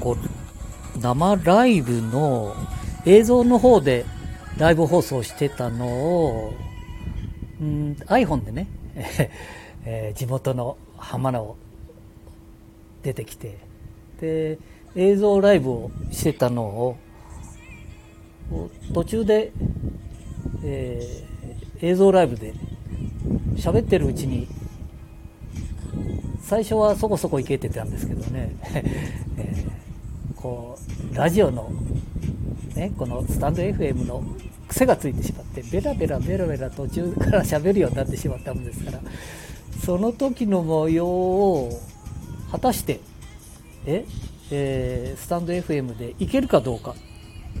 こう生ライブの映像の方でライブ放送してたのを、うん、iPhone でね、えー、地元の浜名を出てきてで映像ライブをしてたのを途中で、えー、映像ライブで喋ってるうちに最初はそこそこいけてたんですけどね、えー、こうラジオの、ね、このスタンド FM の癖がついてしまってベラベラベラベラ途中から喋るようになってしまったもんですからその時の模様を果たしてええー、スタンド FM でいけるかどうか、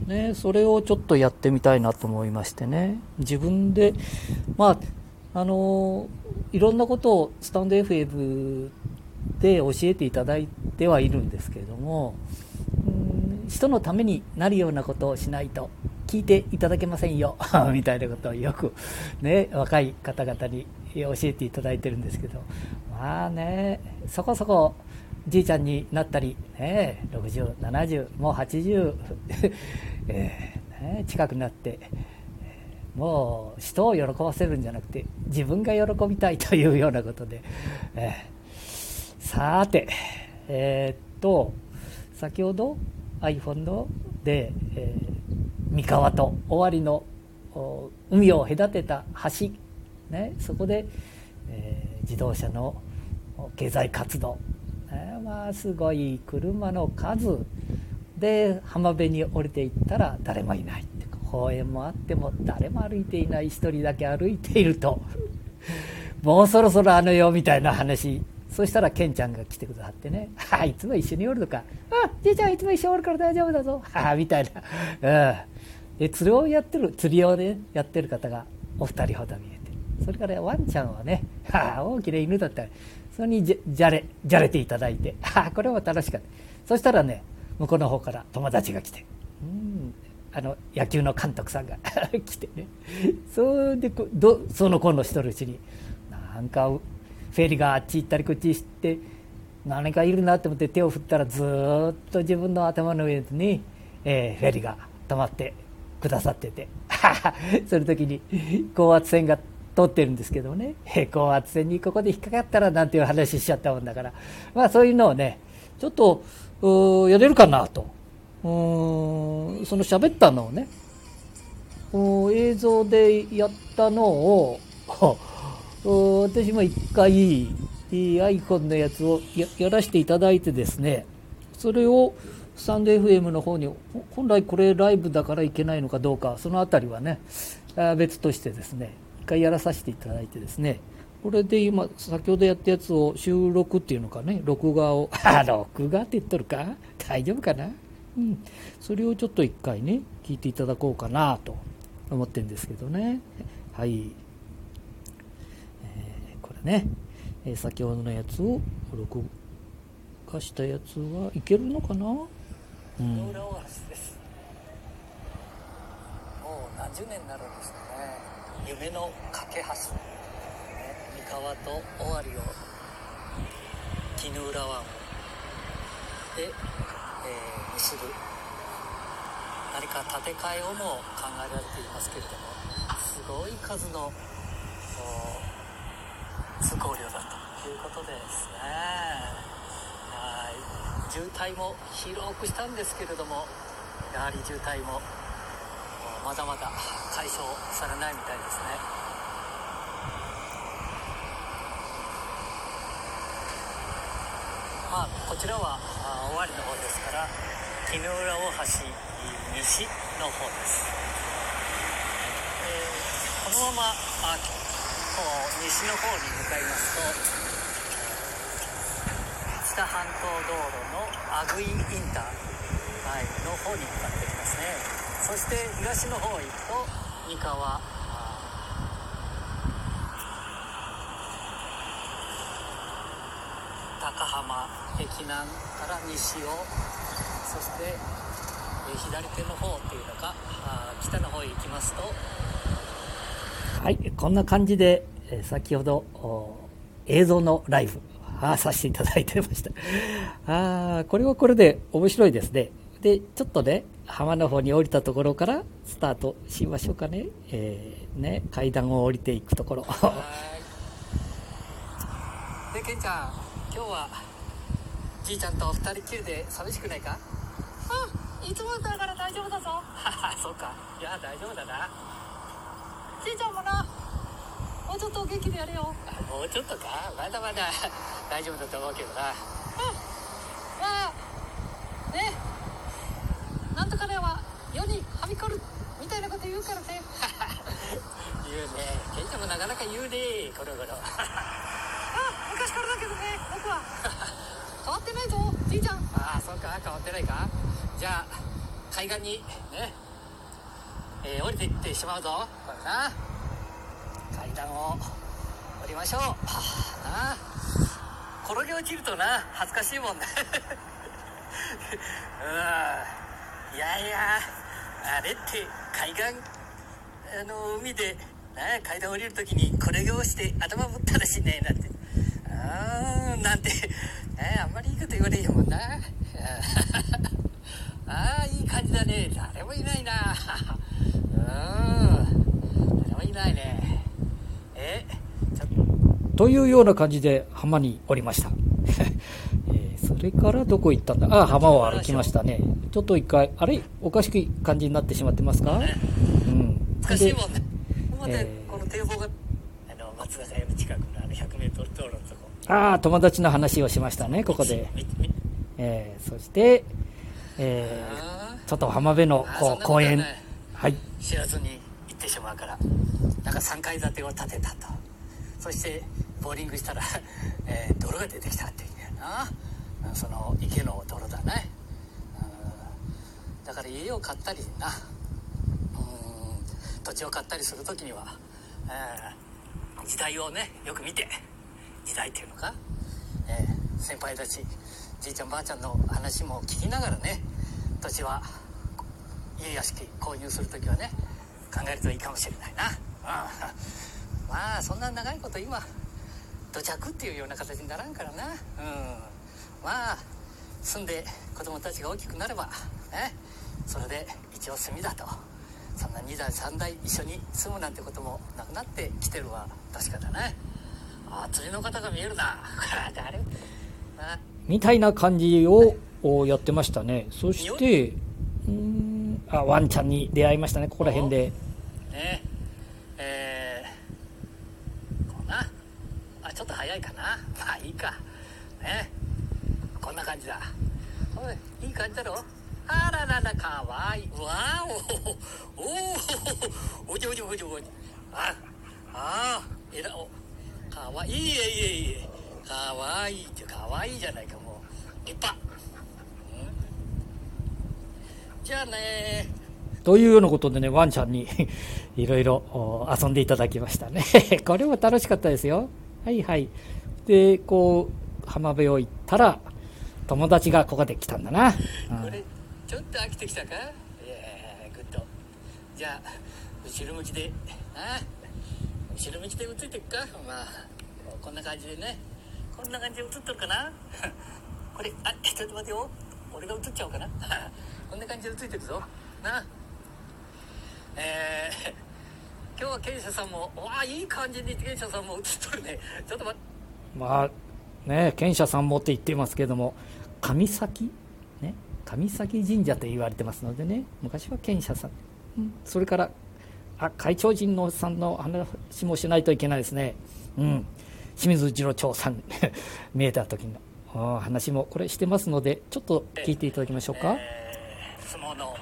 ね、それをちょっとやってみたいなと思いましてね。自分でまああのいろんなことをスタンド FM で教えていただいてはいるんですけれどもうん人のためになるようなことをしないと聞いていただけませんよ みたいなことをよく、ね、若い方々に教えていただいてるんですけどまあねそこそこじいちゃんになったり、ね、60、70、もう80、えーね、近くなって、もう人を喜ばせるんじゃなくて自分が喜びたいというようなことで、えー、さて、えー、っと先ほど iPhone ので、えー、三河と尾張の海を隔てた橋、ね、そこで、えー、自動車の経済活動。まあすごい車の数で浜辺に降りていったら誰もいない。公園もあっても誰も歩いていない1人だけ歩いていると。もうそろそろあの世みたいな話。そしたらケンちゃんが来てくださってね「あいつも一緒におるのか。あじいちゃんいつも一緒におるから大丈夫だぞ」はあみたいな、うん、で釣りをやってる釣りをねやってる方がお二人ほど見えて。それからワンちゃんはね、はあ、大きな犬だった。らそれにじゃれじゃれていただいて。はあこれも楽しかった。そしたらね向こうの方から友達が来て。うん。あの野球の監督さんが 来てね。それでどその子のしとるうちになんかフェリーがあっち行ったりこっち行って何かいるなと思って手を振ったらずっと自分の頭の上に、えー、フェリーが止まってくださってて。その時に高圧線が通ってるんですけどね。高圧線にここで引っかかったらなんていう話しちゃったもんだから。まあそういうのをねちょっとやれるかなと。うんその喋ったのをね映像でやったのを 私も一回 iPhone のやつをやらせていただいてですねそれをスタンド FM の方に本来これライブだからいけないのかどうかその辺りはね別としてですね一回やらさせていただいてですねこれで今先ほどやったやつを収録っていうのかね録画を 録画って言っとるか？大丈夫かな？うん。それをちょっと一回ね聞いていただこうかなと思ってるんですけどね。はい、えー、これね、えー、先ほどのやつを録画したやつはいけるのかな？うん、もう何十年になるんですかね。夢の架け橋、ね、三河と尾張を絹浦湾で、ー、結ぶ何か建て替えをも考えられていますけれどもすごい数の通行量だということですねはい渋滞も広くした。んですけれどもやはり渋滞もまだまだ解消されないみた。いですねまあこちらは尾張の方ですから絹浦大橋西の方です、えー、このままあこう西の方に向かいますと北半島道路の阿久井インター、はい、の方に向かってきますね。そして東の方へ行くと三河高浜駅南から西をそして左手の方っていうのか北の方へ行きますとはいこんな感じで先ほど映像のライブあさせていただいてました。ああ、これはこれで面白いですね。で、ちょっとね、浜の方に降りたところからスタートしましょうかね。えー、ね、階段を降りていくところ。で、ケンちゃん、今日は、じいちゃんと二人きりで寂しくないか？うんいつもだから大丈夫だぞはは、そうか。いや、大丈夫だな。じいちゃんもなもうちょっと元気でやれよもうちょっとかまだまだ 大丈夫だと思うけどな。まあねなんとかねは世にはびこるみたいなこと言うからね 言うね。ケンちゃんもなかなか言うね、この頃。あ昔からだけどね僕は変わってないぞじいちゃんああ、そうか、変わってないか。じゃあ、海岸に、ね、えー降りていってしまうぞ。これな。階段を降りましょう。はあ、転げ落ちるとな、恥ずかしいもんね。うん。いやいや、あれって海岸、あの、海で、な階段降りるときに転げ落ちて頭ぶったらしいねなんて。あーなんて、えーあんまりいいこと言われへんもんな。ああ、いい感じだね。誰もいないな。うん。誰もいないね。えちょというような感じで浜におりました。えーそれからどこ行ったんだ？ああ、浜を歩きましたね。ちょっと一回、あれ？おかしくい感じになってしまってますか？うん。難しいもんねまたえーこの堤防があの松坂屋の近くのあの 100m 道路のとこああ、友達の話をしましたね、ここで。えーそして、えーあちょっと浜辺のあこう公園、はい、ー知らずに行ってしまうからなんか3階建てを建てたと。そしてボーリングしたら、えー泥が出てきたっていうんだよな。うんその池の泥だね。うん。だから家を買ったりな。うん。土地を買ったりする時には、えー時代をねよく見て時代っていうのか、えー先輩たちじいちゃんばあちゃんの話も聞きながらね土地は家屋敷購入する時はね考えるといいかもしれないな、うん、まあそんな長いこと今土着っていうような形にならんからな。うん。まあ住んで子供たちが大きくなればねそれで一応住みだと。そんな2代3代一緒に住むなんてこともなくなってきてるは確かだね。あ釣りの方が見えるな。みたいな感じをおやってましたね。そして、うーんあ、ワンちゃんに出会いましたね、ここら辺で。ね。えー、こうな。あちょっと早いかな。まあいいか。ね。こんな感じだ。おいいい感じだろ。あらららかわいい。わーおおおおじおじおじおじああわいいいえいえいえ。かわいいってかわいいじゃないかもう。立派。うん。じゃあね。というようなことでね、ワンちゃんに いろいろお遊んでいただきましたね。これも楽しかったですよ。はいはい。で、こう、浜辺を行ったら、友達がここで来たんだな。うん。これちょっと飽きてきたか？いやーグッドじゃあ後ろ向きであ後ろ向きで映ってくか？まあこんな感じでね。こんな感じで映ってるかな？これあちょっと待てよ。俺が映っちゃおうかな？こんな感じで映ってるぞ。な。えー、今日は賢者さんもわあいい感じに賢者さんも映っとるね。ちょっと待って。まあ、ね、賢者さんもって言っていますけども、神崎？ね、神崎神社と言われてますのでね、昔は賢者さん。うん。それから、あ、会長人のさんの話もしないといけないですね。うん。清水次郎長さん、見えた時の。話もこれしてますので、ちょっと聞いていただきましょうか。えー相撲の、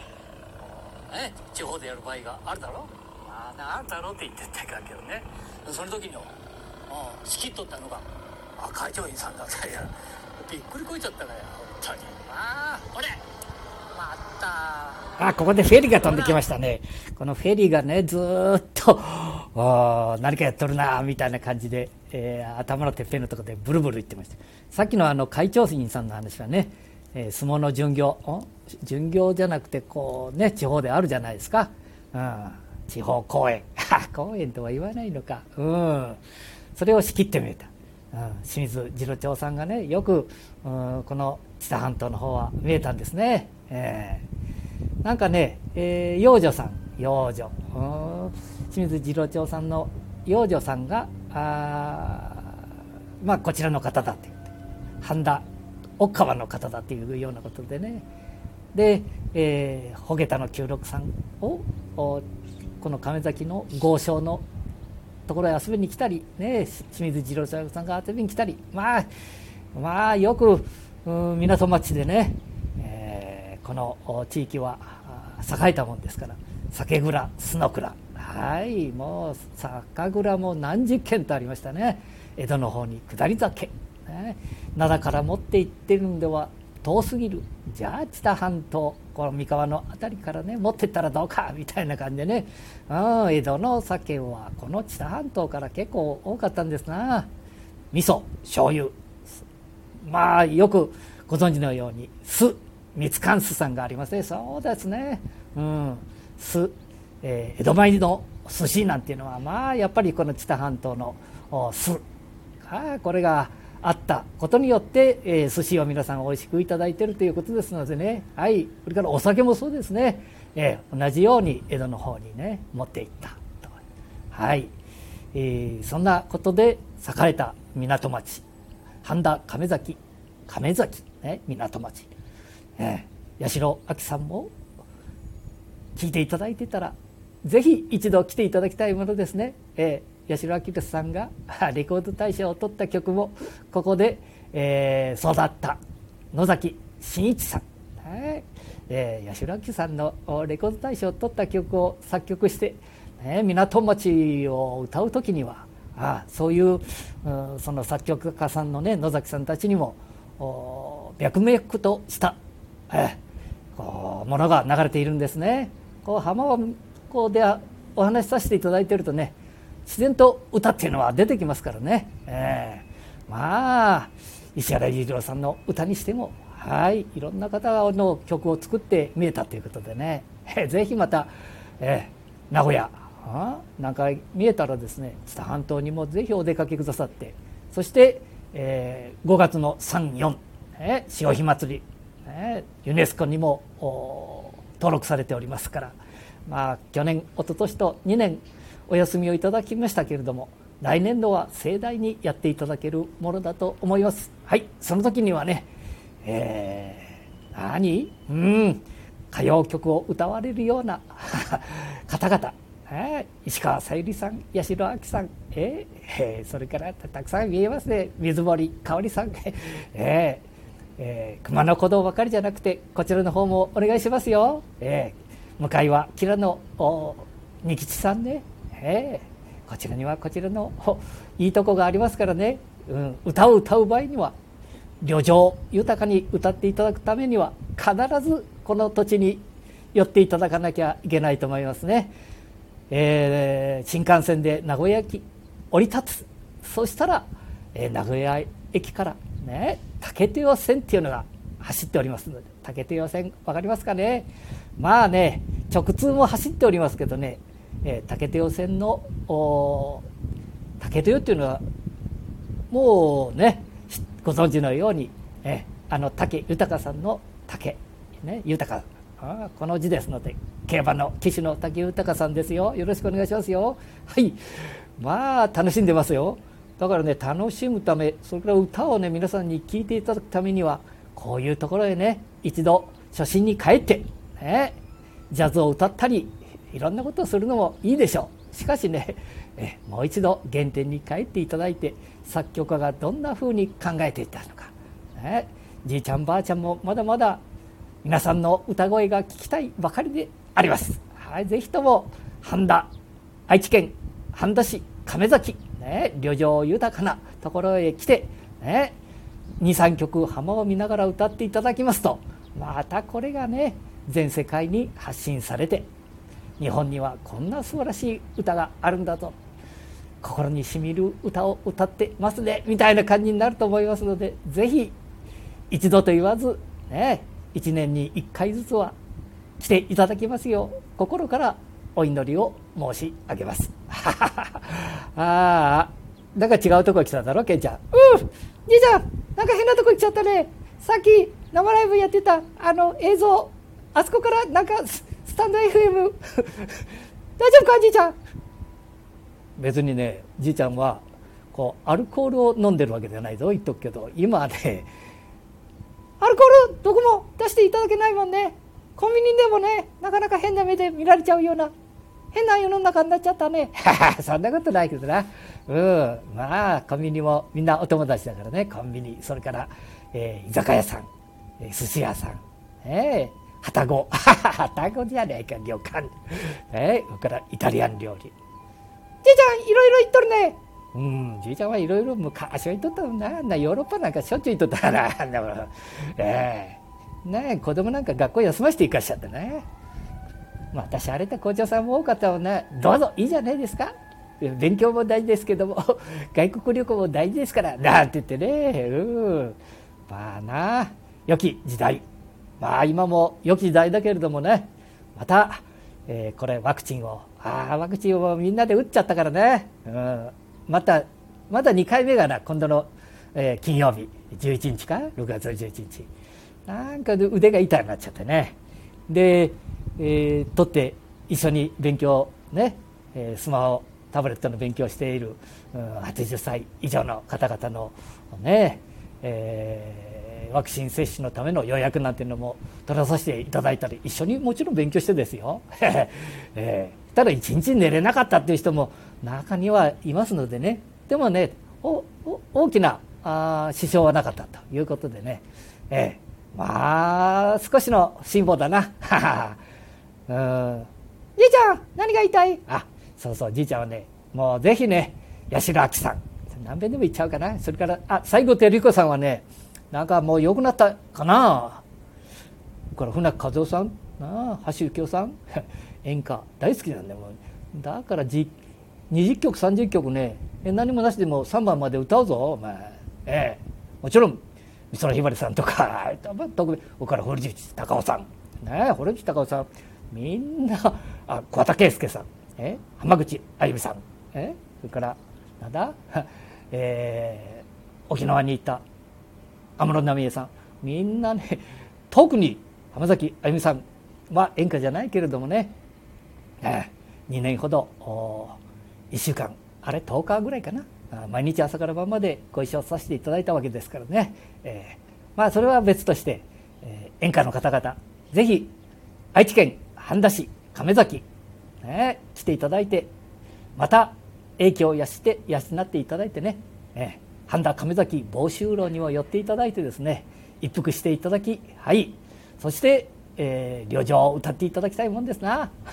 ね、地方でやる場合があるだろまあ、あるだろうって言ってたけどね。その時の、う、仕切っとったのがあ会長員さんだったいや。びっくりこいちゃったね本当に。ああほれ！あ、ここでフェリーが飛んできましたね。このフェリーがね、ずっと、何かやっとるな、みたいな感じで、えー頭のてっぺんのとこでブルブル言ってました。さっきのあの、会長員さんの話はね、えー相撲の巡業、巡業じゃなくて、こうね、地方であるじゃないですか。うん、地方公演。公演とは言わないのか。うん。それを仕切ってみた。うん清水次郎長さんがねよく、うん、この知多半島の方は見えたんですね、えー、なんかね、えー、養女さん。養女。清水次郎長さんの養女さんがあまあこちらの方だって。半田奥川の方だっていうようなことでね。で、えー、ホゲタの九六さんをこの亀崎の豪商のところへ遊びに来たり、ね、清水次郎さんが遊びに来たり、まあ、まあ、よく、うん、港町でね、この地域は栄えたもんですから、酒蔵、須の蔵、はい、もう酒蔵も何十軒とありましたね、江戸の方に下り酒、ね、灘から持って行ってるんでは遠すぎる。じゃあ知多半島この三河の辺りからね持ってったらどうかみたいな感じでね、うん、江戸の酒はこの知多半島から結構多かったんですな。味噌醤油。まあよくご存知のように酢。蜜柑酢さんがありますね。そうですね。うん。酢、えー、江戸前の寿司なんていうのはまあやっぱりこの知多半島の酢あこれがあったことによって、えー、寿司を皆さん美味しくいただいてるということですのでね、はい、それからお酒もそうですね、えー、同じように江戸の方にね持っていったと、はい。えー、そんなことで栄えた港町。半田亀崎亀崎、ね、港町、えー、八代亜紀さんも聞いていただいてたらぜひ一度来ていただきたいものですね。えー八代明さんが レコード大賞を取った曲もここで、えー、育った野崎真一さん、はい。えー、八代明さんのレコード大賞を取った曲を作曲して、ね、港町を歌う時にはあそういう、うん、その作曲家さんのね野崎さんたちにも脈々とした、え、こうものが流れているんですね。こう浜をこうでお話しさせていただいてるとね自然と歌っていうのは出てきますからね、えー、まあ石原裕次郎さんの歌にしてもはいいろんな方の曲を作って見えたということでね、えー、ぜひまた、えー、名古屋なんか見えたらですね知多半島にもぜひお出かけくださって。そして、えー、5月の34、えー、潮干祭り、え、ユネスコにも登録されておりますから。まあ去年一昨年と2年お休みをいただきましたけれども来年度は盛大にやっていただけるものだと思います。はいその時にはねえー、何？うん歌謡曲を歌われるような 方々。えー、石川さゆりさん、八代亜紀さん、えー、えー、それからたくさん見えますね、水森かおりさん、えーえー、熊野古道ばかりじゃなくて、こちらの方もお願いしますよ。えー、向かいは、キラの仁吉さんね、えー、こちらにはこちらのいいとこがありますからね、うん、歌を歌う場合には旅情豊かに歌っていただくためには必ずこの土地に寄っていただかなきゃいけないと思いますね。えー、新幹線で名古屋駅降り立つそしたら、え、名古屋駅からね竹手尾線っていうのが走っておりますので竹手尾線分かりますかね？まあね直通も走っておりますけどねえー、竹手尾線の竹手尾っていうのはもうねご存知のように、えー、あの竹豊さんの竹、ね、豊あこの字ですので競馬の騎手の竹豊さんですよ。よろしくお願いしますよ。はい。まあ楽しんでますよ。だからね楽しむためそれから歌をね皆さんに聴いていただくためにはこういうところへね一度初心に帰って、ね、ジャズを歌ったりいろんなことをするのもいいでしょう。しかしねえもう一度原点に帰っていただいて作曲家がどんなふうに考えていたのか、ね、じいちゃんばあちゃんもまだまだ皆さんの歌声が聞きたいばかりであります。はい、ぜひとも半田愛知県半田市亀崎、ね、旅情豊かなところへ来て、ね、23曲浜を見ながら歌っていただきますとまたこれがね全世界に発信されて日本にはこんな素晴らしい歌があるんだと心にしみる歌を歌ってますねみたいな感じになると思いますのでぜひ一度と言わず、ね、1年に1回ずつは来ていただきますよう心からお祈りを申し上げます。ああなんか違うとこ来ただろケンちゃん。うんじいちゃんなんか変なとこ来ちゃったね。さっき生ライブやってたあの映像あそこからなんかスタンド FM 大丈夫かじいちゃん？別にねじいちゃんはこうアルコールを飲んでるわけじゃないぞ言っとくけど今ねアルコールどこも出していただけないもんね。コンビニでもねなかなか変な目で見られちゃうような変な世の中になっちゃったね そんなことないけどなうんまあコンビニもみんなお友達だからねコンビニそれから、えー、居酒屋さん、えー、寿司屋さんえーはたご。はたごじゃねえか、旅館。えー、それからイタリアン料理。じいちゃん、いろいろ言っとるね。うん、じいちゃんはいろいろ昔は言っとったもんな。ヨーロッパなんかしょっちゅう言っとったから。ええー、ね、子供なんか学校休ませて行かしちゃったね。私、あれだ校長さんも多かったもんね。どうぞ、いいじゃないですか。勉強も大事ですけども、外国旅行も大事ですから、なんて言ってね。うん。まあな、良き時代。まあ今も良き時代だけれどもね、また、えー、これワクチンを、ああ、ワクチンをみんなで打っちゃったからね。うん。また、まだ2回目がな、今度の、えー、金曜日、11日か ?6 月11日。なんか腕が痛くなっちゃってね。で、えー、取って一緒に勉強ね、えー、スマホ、タブレットの勉強をしている、うん、80歳以上の方々のね、えー、ワクチン接種のための予約なんていうのも取らさせていただいたり一緒にもちろん勉強してですよ、えー、ただ一日寝れなかったっていう人も中にはいますのでね。でもね大きなあ支障はなかったということでね、えー、まあ少しの辛抱だな。うん。じいちゃん何が言いたい？あそうそうじいちゃんはねもうぜひね八代亜紀さん。何遍でも言っちゃうかな。それからあ西郷照彦さんはねなんかもう良くなったかな。これ船木和夫さん？な橋幸夫さん？演歌大好きなんだよだからじ20曲30曲ね何もなしでも3番まで歌うぞお前。ええ。もちろん美空ひばりさんとか 特別岡田堀内孝雄さん。ね堀内孝雄さん。みんなあ桑田佳祐さん。え浜口あゆみさん。えそれからなんだ、えー、沖縄に行った。安室奈美恵さん。みんなね特に浜崎あゆみさんは演歌じゃないけれどもね、えー、2年ほど1週間あれ10日ぐらいかな。毎日朝から晩までご一緒させていただいたわけですからね、えー、まあそれは別として、えー、演歌の方々ぜひ愛知県半田市亀崎、ね、来ていただいてまた影響を養って養っていただいてね、えー、半田亀崎房州楼にも寄っていただいてですね一服していただきはい。そして、えー、旅情を歌っていただきたいもんですな。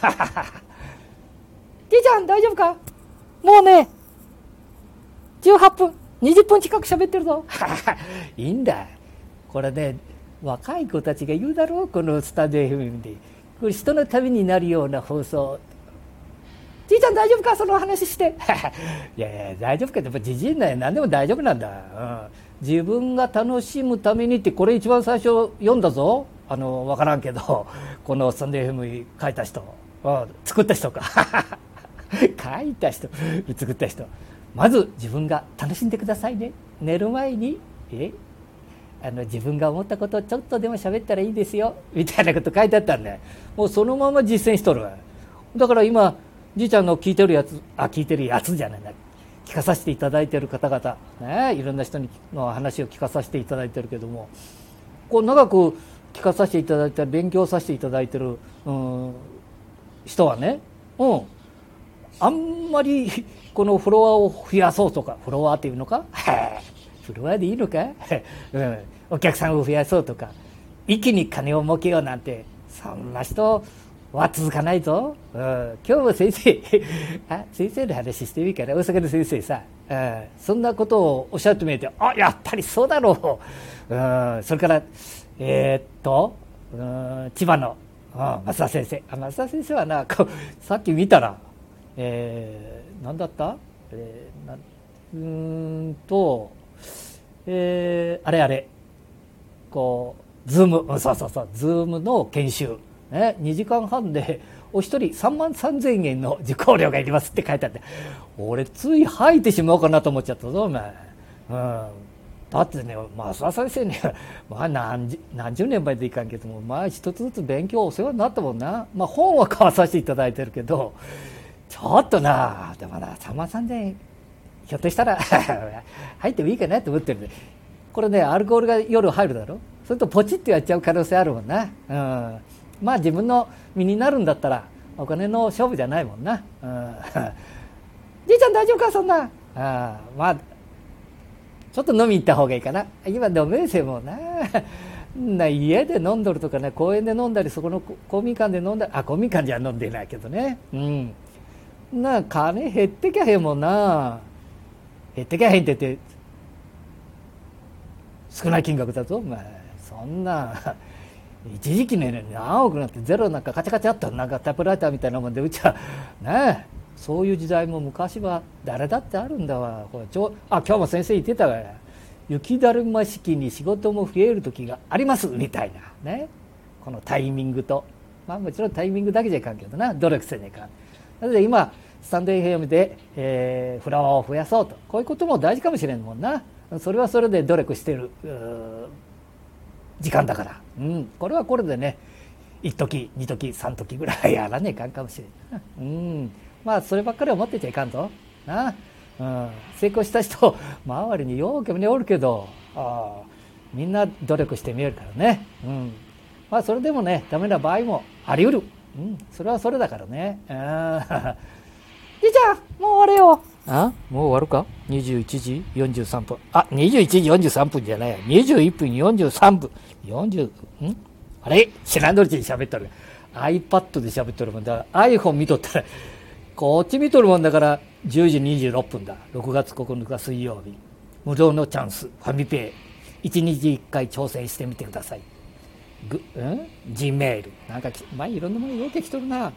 じいちゃん大丈夫か？もうね18分20分近く喋ってるぞ。いいんだ。これね若い子たちが言うだろうこのスタディ FM で。これ人のためになるような放送。じいちゃん大丈夫か？その話して。いやいや大丈夫かってじじいな何でも大丈夫なんだ、うん、自分が楽しむためにってこれ一番最初読んだぞ。あの分からんけど。このスタンド FM 書いた人、うん、作った人か。書いた人。作った人。まず自分が楽しんでくださいね。寝る前に。え？あの自分が思ったことをちょっとでも喋ったらいいですよみたいなこと書いてあったんでもうそのまま実践しとるだから今じいちゃんの聞いてるやつあ聞いてるやつじゃないな。聞かさせていただいてる方々、ね、いろんな人にの話を聞かさせていただいてるけどもこう長く聞かさせていただいて勉強させていただいてる、うん、人はね、うん、あんまりこのフロワーを増やそうとかフロワーっていうのか？フロワーでいいのか、うん、お客さんを増やそうとか一気に金を儲けようなんてそんな人は続かないぞ、うん、今日も先生 あ先生の話してみるから大阪の先生さ、うん、そんなことをおっしゃってみてあやっぱりそうだろう、うん、それからえー、っと、うん、千葉の、うん、増田先生。あ増田先生はな さっき見たらえー、何だった、えー、なうんと、えー、あれあれ。こうズームそうそうそうズームの研修、ね、2時間半でお一人3万3000円の受講料がいりますって書いてあって俺つい吐いてしまおうかなと思っちゃったぞお前、うん、だってね増田先生には、まあ何、何十年前でいかんけどもまあ一つずつ勉強お世話になったもんな、まあ、本は買わさせていただいてるけどちょっとなでもな3万3000円ひょっとしたら 入ってもいいかなと思ってる。んでこれねアルコールが夜入るだろ？それとポチってやっちゃう可能性あるもんな、うん、まあ自分の身になるんだったらお金の勝負じゃないもんな、うん、じいちゃん大丈夫か？そんな。あまあちょっと飲み行った方がいいかな。今飲めせもな。な家で飲んどるとかね公園で飲んだりそこの公民館で飲んだりあ公民館じゃ飲んでないけどね。うん。な金減ってきゃへんもんな。減ってきゃへんって言って少ない金額だぞ。お前そんな 一時期ね何億なんてゼロなんかカチャカチャっとなんかタイプライターみたいなもんでうちはねそういう時代も昔は誰だってあるんだわ。これちょあ今日も先生言ってたわ。雪だるま式に仕事も増える時があります。みたいな。ね。このタイミングと。まあもちろんタイミングだけじゃいかんけどな。努力せねえかん。なので今スタンド FM で、えー、フラワーを増やそうと。こういうことも大事かもしれんもんな。それはそれで努力してる時間だから、うん、これはこれでね一時二時三時ぐらいやらねえかんかもしれんうん。まあそればっかり思ってちゃいかんぞ。な、うん、成功した人周りにようけにおるけどあみんな努力してみえるからね、うん、まあそれでもねダメな場合もあり得る、うん、それはそれだからね。じいちゃんもう終われよ。あもう終わるか ?21 時43分。あ、21時43分じゃないや。21分43分。40、ん？あれ？知らんどりちに喋っとる。iPad で喋っとるもんだ。iPhone 見とったら、こっち見とるもんだから、10時26分だ。6月9日水曜日。無料のチャンス、ファミペイ。1日1回挑戦してみてください。ぐ、ん ?G メール。なんか、前いろんなもの用意できとるな。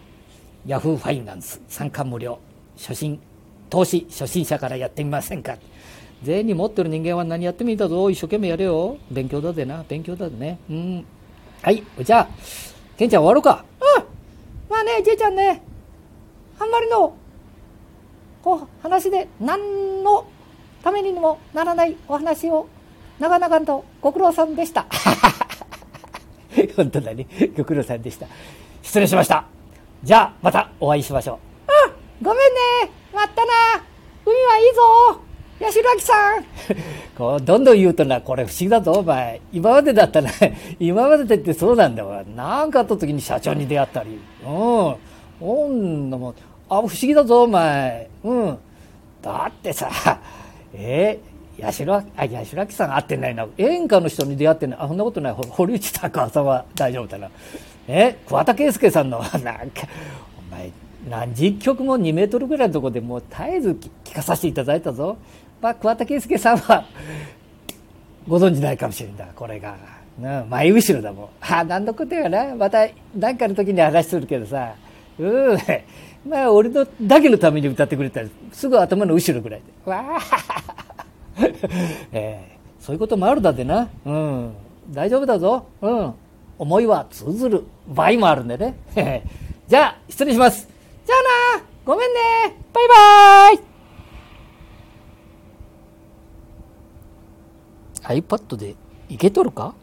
Yahoo ファイナンス。参加無料。初心。投資初心者からやってみませんか？全員持ってる人間は何やってもいいんだぞ。一生懸命やれよ。勉強だぜな。勉強だぜね。うん。はい。じゃあケンちゃん終わろうか。うん。まあねじいちゃんね。あんまりのこう話で何のためにもならないお話を長々とご苦労さんでした。本当だね。ご苦労さんでした。失礼しました。じゃあまたお会いしましょう。うん。ごめんね。待ったな。海はいいぞ。八代明さん。こうどんどん言うとなこれ不思議だぞお前。今までだったら 今までってそうなんだわ何かあった時に社長に出会ったり。うん。ほんのもあ不思議だぞお前。うん。だってさ えー、八代あ八代さん会ってないな。演歌の人に出会ってない。あそんなことない。堀内孝さんは大丈夫だな。え桑田佳祐さんのなんかお前何十曲も2メートルぐらいのところでもう絶えず聞かさせていただいたぞ。まあ、桑田佳祐さんはご存じないかもしれんだ、これが。うん、前後ろだもん。あ、何のことやな。また何かの時に話するけどさ。うん。まあ、俺のだけのために歌ってくれたら、すぐ頭の後ろぐらいで。わあ、えー、そういうこともあるだってな。うん。大丈夫だぞ。うん。思いは通ずる場合もあるんでね。じゃあ、失礼します。じゃあな。ごめんね。バイバーイ。iPad でいけとるか？